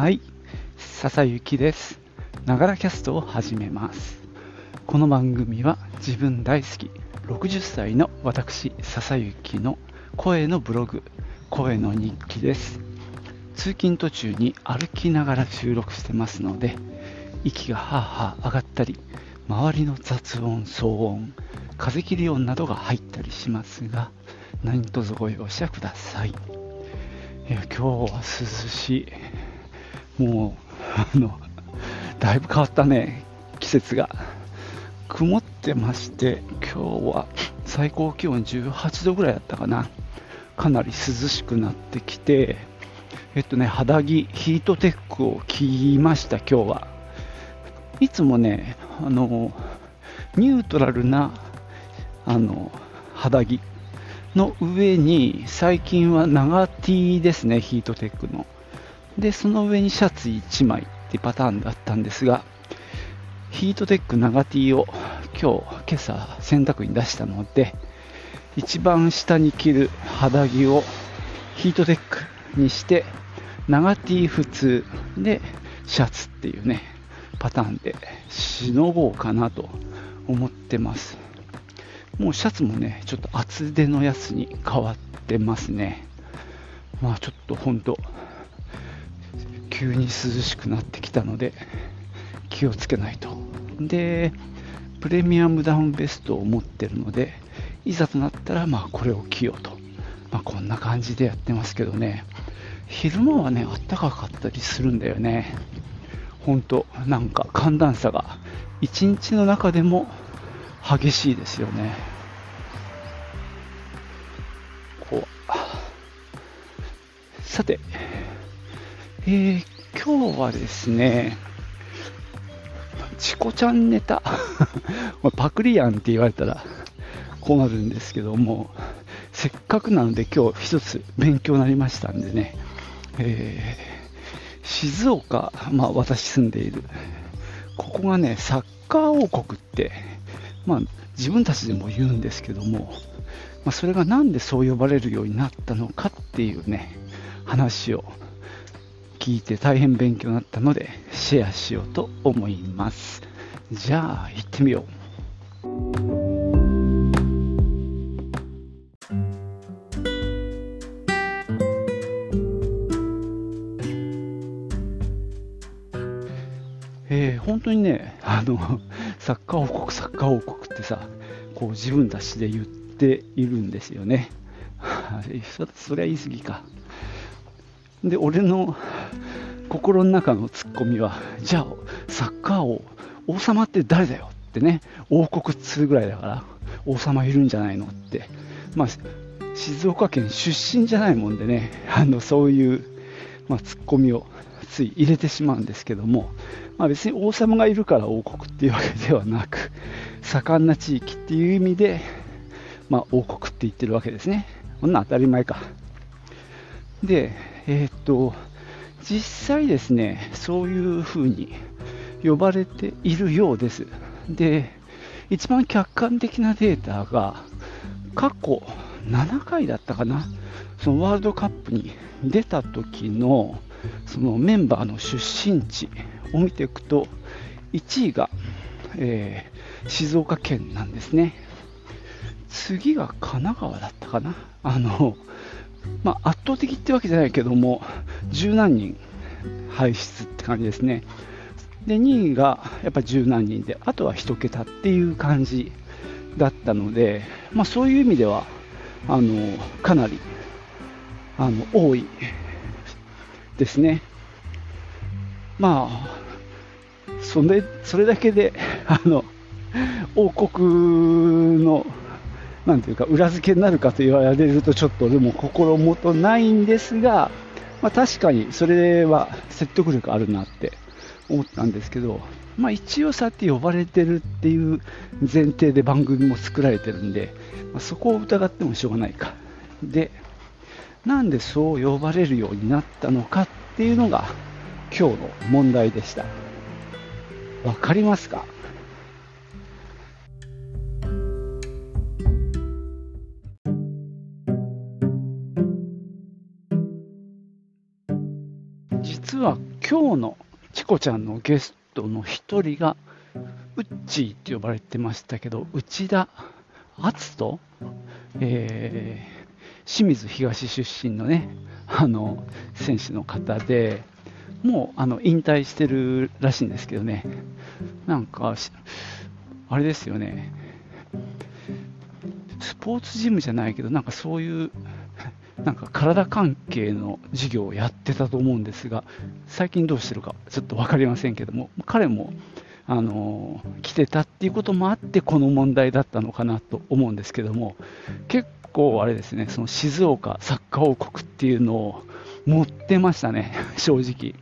はい、笹幸です。ながらキャストを始めます。この番組は自分大好き60歳の私笹幸の声のブログ、声の日記です。通勤途中に歩きながら収録してますので、息がはあはあ上がったり、周りの雑音、騒音、風切り音などが入ったりしますが、何卒ご容赦ください。いや今日は涼しい。もう、あの、だいぶ変わったね、季節が。曇ってまして、今日は最高気温18度ぐらいだったかな。かなり涼しくなってきて、えっとね、肌着、ヒートテックを着ました、今日は。いつもね、あの、ニュートラルな、あの、肌着の上に、最近は長 T ですね、ヒートテックの。で、その上にシャツ1枚ってパターンだったんですが、ヒートテック長 T を今日、今朝洗濯に出したので、一番下に着る肌着をヒートテックにして、長 T 普通でシャツっていうね、パターンでしのごうかなと思ってます。もうシャツもね、ちょっと厚手のやつに変わってますね。まあちょっと本当急に涼しくなってきたので気をつけないと。で、プレミアムダウンベストを持ってるので、いざとなったらまあこれを着ようと。まあこんな感じでやってますけどね。昼間はね、あったかかったりするんだよね。本当なんか寒暖差が一日の中でも激しいですよね。こうさて、えー今日はですね、チコちゃんネタ、パクリやんって言われたら困るんですけども、せっかくなので今日一つ勉強になりましたんでね、えー静岡、まあ私住んでいる、ここがね、サッカー王国って、まあ自分たちでも言うんですけども、まあ、それがなんでそう呼ばれるようになったのかっていうね、話を聞いて大変勉強になったので、シェアしようと思います。じゃあ、行ってみよう。えー本当にね、あの、サッカー王国、サッカー王国ってさ、こう自分たちで言っているんですよね。そそれは言い過ぎか。で、俺の心の中のツッコミは、じゃあ、サッカー王、王様って誰だよってね、王国っつうぐらいだから、王様いるんじゃないのって。まあ、静岡県出身じゃないもんでね、あの、そういう、まあ、ツッコミをつい入れてしまうんですけども、まあ、別に王様がいるから王国っていうわけではなく、盛んな地域っていう意味で、まあ、王国って言ってるわけですね。こんな当たり前か。で、えーっと、実際ですね、そういうふうに呼ばれているようです。で、一番客観的なデータが、過去7回だったかな、そのワールドカップに出た時のそのメンバーの出身地を見ていくと、1位が、えー静岡県なんですね。次が神奈川だったかな。あの、まあ、圧倒的ってわけじゃないけども、十何人輩出って感じですね。で、2位がやっぱ十何人で、あとは1桁っていう感じだったので、まあ、そういう意味では、あの、かなり、あの、多いですね。まあ、それ、それだけで、あの、王国の、なんていうか、裏付けになるかと言われると、ちょっとでも心もとないんですが、まあ、確かにそれは説得力あるなって思ったんですけど、まあ、一応そうやって呼ばれてるっていう前提で番組も作られてるんで、まあ、そこを疑ってもしょうがないか。で、なんでそう呼ばれるようになったのかっていうのが今日の問題でした。わかりますか？は今日のチコちゃんのゲストの一人が、ウッチーって呼ばれてましたけど、内田篤人、えー、清水東出身のね、あの選手の方で、もうあの引退してるらしいんですけどね、なんか、あれですよね、スポーツジムじゃないけど、なんかそういうなんか体関係の授業をやってたと思うんですが、最近どうしてるかちょっと分かりませんけども、彼も、あの来てたっていうこともあって、この問題だったのかなと思うんですけども、結構あれですね、その静岡サッカー王国っていうのを持ってましたね、正直。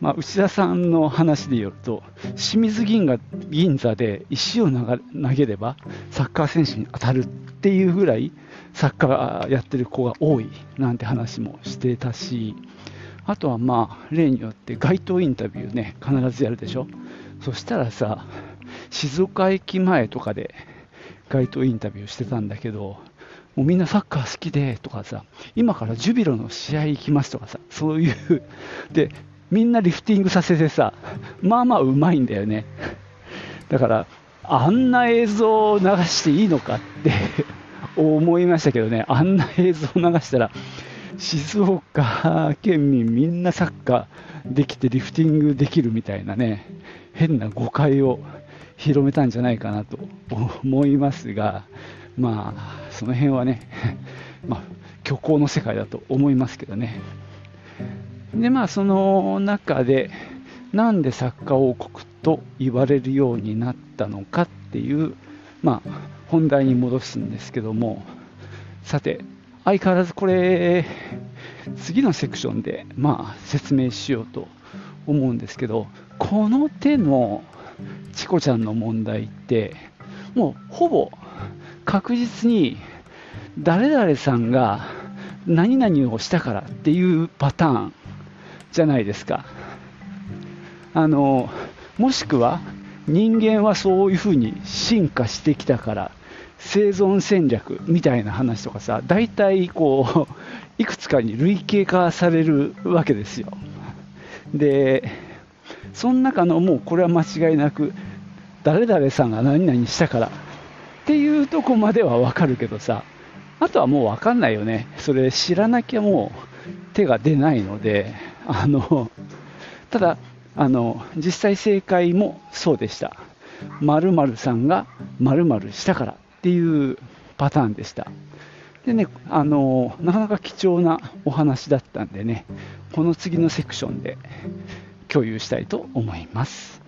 まあ、内田さんの話でよると、清水銀河銀座で石を投げればサッカー選手に当たるっていうぐらい、サッカーやってる子が多いなんて話もしてたし、あとはまあ、例によって街頭インタビューね、必ずやるでしょ。そしたらさ、静岡駅前とかで街頭インタビューしてたんだけど、もうみんなサッカー好きでとかさ、今からジュビロの試合行きますとかさ、そういう、で、みんなリフティングさせてさ、まあまあうまいんだよね。だから、あんな映像を流していいのかって思いましたけどね、あんな映像を流したら、静岡県民みんなサッカーできてリフティングできるみたいなね、変な誤解を広めたんじゃないかなと思いますが、まあ、その辺はね、まあ、虚構の世界だと思いますけどね。で、まあ、その中で、なんでサッカー王国と言われるようになったのかっていう、まあ、本題に戻すんですけども、さて、相変わらずこれ、次のセクションで、まあ、説明しようと思うんですけど、この手のチコちゃんの問題って、もうほぼ確実に誰々さんが何々をしたからっていうパターンじゃないですか。あのもしくは人間はそういうふうに進化してきたから生存戦略みたいな話とかさ、大体こう、いくつかに類型化されるわけですよ。で、その中のもうこれは間違いなく、誰々さんが何々したからっていうとこまではわかるけどさ、あとはもうわかんないよね。それ知らなきゃもう手が出ないので、あの、ただ、あの、実際正解もそうでした。〇〇さんが〇〇したからっていうパターンでした。でね、あのなかなか貴重なお話だったんでね、この次のセクションで共有したいと思います。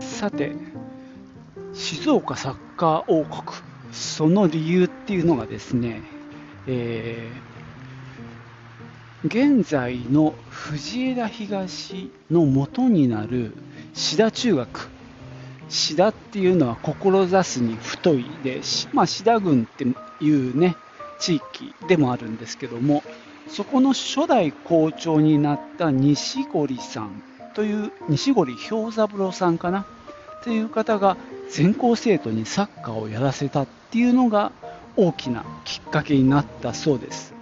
さて、静岡サッカー王国、その理由っていうのがですね、えー現在の藤枝東の元になる志田中学。志田っていうのは志すに太いで、まあ、志田郡っていうね地域でもあるんですけどもそこの初代校長になった西堀さんという西堀兵三郎さんかなという方が全校生徒にサッカーをやらせたっていうのが大きなきっかけになったそうです。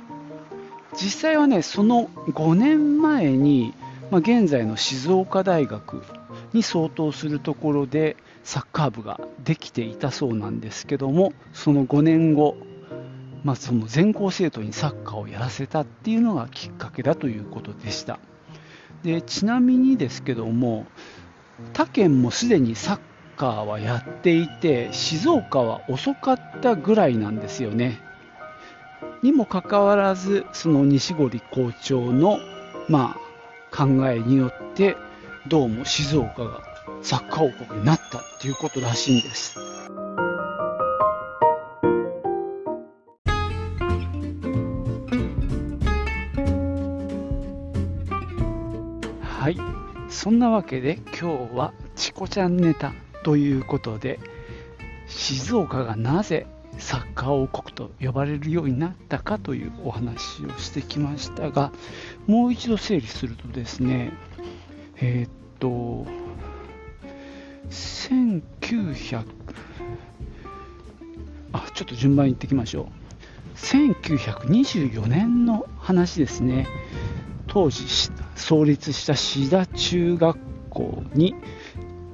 実際はね、その5年前に、まあ、現在の静岡大学に相当するところでサッカー部ができていたそうなんですけども、その5年後、まあ、その全校生徒にサッカーをやらせたっていうのがきっかけだということでした。でちなみにですけども、他県もすでにサッカーはやっていて、静岡は遅かったぐらいなんですよね。にもかかわらず、その西堀校長の、まあ、考えによって、どうも静岡がサッカー王国になったっていうことらしいんです。はい。そんなわけで今日はチコちゃんネタということで静岡がなぜサッカー王国と呼ばれるようになったかというお話をしてきましたがもう一度整理するとですねえー、っと1900ちょっと順番に言っていきましょう。1924年の話ですね。当時創立した志田中学校に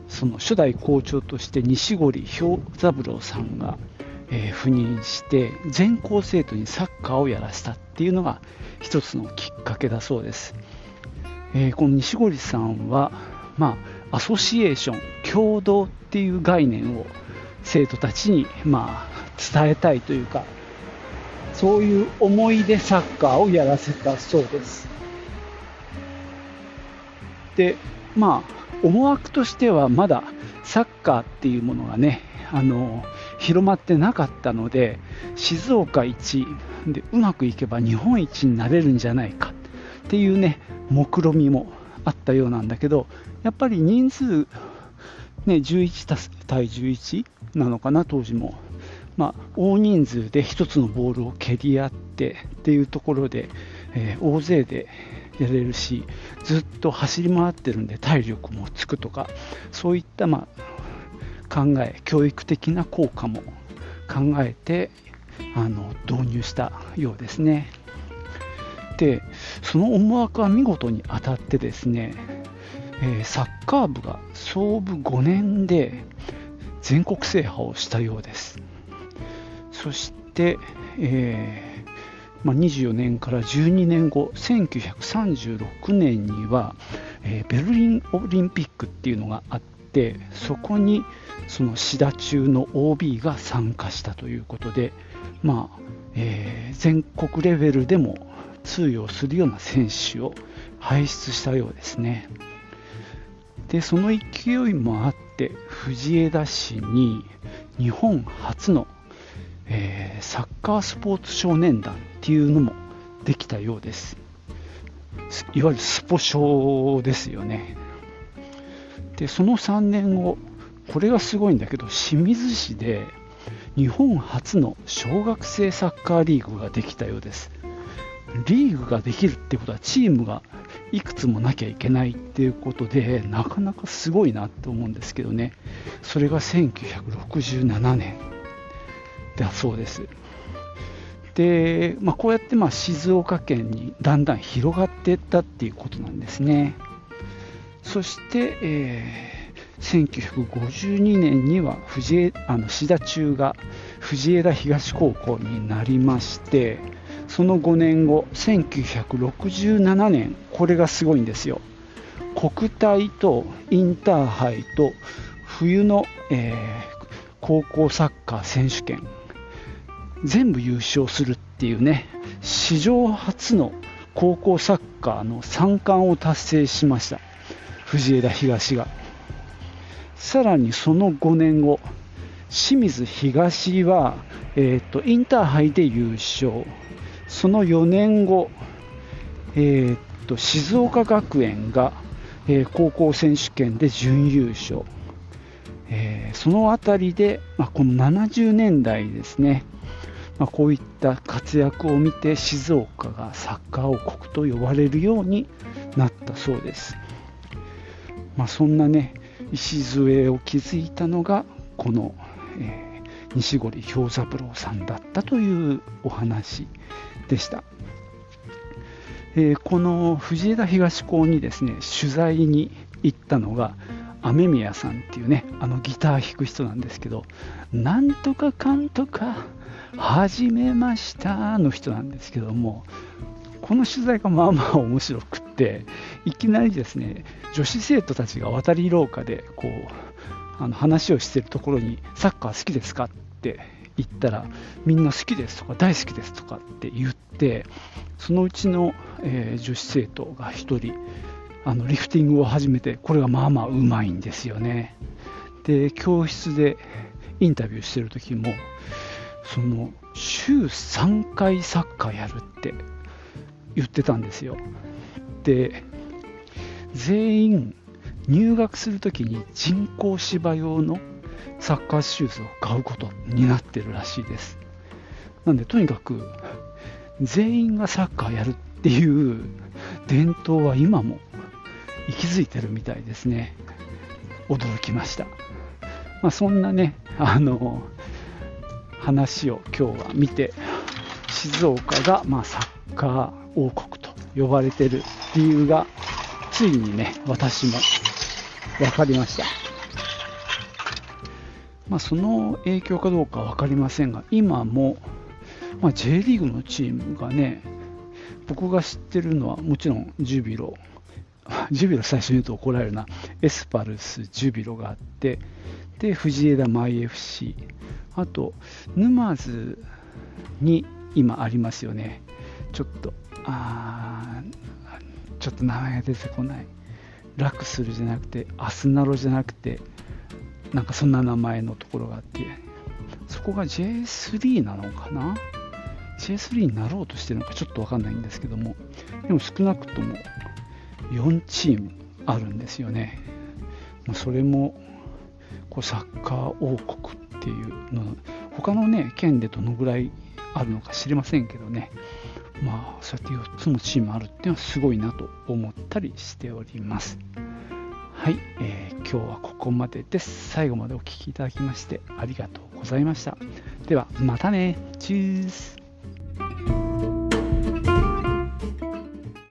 その初代校長として西堀兵三郎さんが、えー、赴任して全校生徒にサッカーをやらせたっていうのが一つのきっかけだそうです、えー、この西堀さんは、まあ、アソシエーション共同っていう概念を生徒たちに、まあ、伝えたいというかそういう思いでサッカーをやらせたそうです。でまあ思惑としてはまだサッカーっていうものがねあの広まってなかったので静岡一でうまくいけば日本一になれるんじゃないかっていうね目論みもあったようなんだけどやっぱり人数、ね、11対11なのかな当時も、まあ、大人数で1つのボールを蹴り合ってっていうところで、えー、大勢でやれるしずっと走り回ってるんで体力もつくとかそういったまあ考え教育的な効果も考えてあの導入したようですね。でその思惑は見事に当たってですね、えー、サッカー部が創部5年で全国制覇をしたようです。そして、えーまあ、24年から12年後1936年には、えー、ベルリンオリンピックっていうのがあってそこにそのシダ中の OB が参加したということで、まあえー、全国レベルでも通用するような選手を輩出したようですね。でその勢いもあって藤枝市に日本初のえー、サッカースポーツ少年団っていうのもできたようです。いわゆるスポ少ですよね。でその3年後これがすごいんだけど清水市で日本初の小学生サッカーリーグができたようですリーグができるってことはチームがいくつもなきゃいけないっていうことでなかなかすごいなって思うんですけどねそれが1967年だそうです。で、まあ、こうやってまあ静岡県にだんだん広がっていったっていうことなんですね。そして、えー、1952年には藤枝あの志田中が藤枝東高校になりましてその5年後1967年これがすごいんですよ。国体とインターハイと冬の、えー、高校サッカー選手権全部優勝するっていうね史上初の高校サッカーの3冠を達成しました。藤枝東が。さらにその5年後清水東は、えーと、インターハイで優勝。その4年後、えーと、静岡学園が、えー、高校選手権で準優勝、えー、その辺りで、まあ、この70年代ですね。まあ、こういった活躍を見て静岡がサッカー王国と呼ばれるようになったそうです、まあ、そんなね礎を築いたのがこの、えー、西堀兵三郎さんだったというお話でした、えー、この藤枝東高にですね取材に行ったのが雨宮さんっていうねあのギター弾く人なんですけどなんとかかんとか始めましたの人なんですけどもこの取材がまあまあ面白くっていきなりですね女子生徒たちが渡り廊下でこうあの話をしてるところにサッカー好きですかって言ったらみんな好きですとか大好きですとかって言ってそのうちの、えー、女子生徒が1人あのリフティングを始めてこれがまあまあうまいんですよね。で教室でインタビューしてる時もその週3回サッカーやるって言ってたんですよ。で全員入学するときに人工芝用のサッカーシューズを買うことになってるらしいです。なんでとにかく全員がサッカーやるっていう伝統は今も息づいてるみたいですね。驚きました、まあ、そんなねあの話を今日は見て静岡がまあサッカー王国と呼ばれてる理由がついにね私も分かりました。まあ、その影響かどうか分かりませんが、今も、まあ、J リーグのチームがね、僕が知ってるのはもちろんジュビロ、ジュビロ最初に言うと怒られるな、エスパルス、ジュビロがあって、で、藤枝マイ FC、あと、沼津に今ありますよね。ちょっと、あちょっと名前が出てこない。ラクスルじゃなくて、アスナロじゃなくて、なんかそんな名前のところがあって、そこが J3 なのかな ?J3 になろうとしてるのかちょっとわかんないんですけども、でも少なくとも4チームあるんですよね。それもこうサッカー王国っていうの、他のね、県でどのぐらいあるのか知りませんけどね、まあ、そうやって4つのチームあるっていうのはすごいなと思ったりしております。はい、えー、今日はここまでです。最後までお聴きいただきましてありがとうございました。では、またね。チュース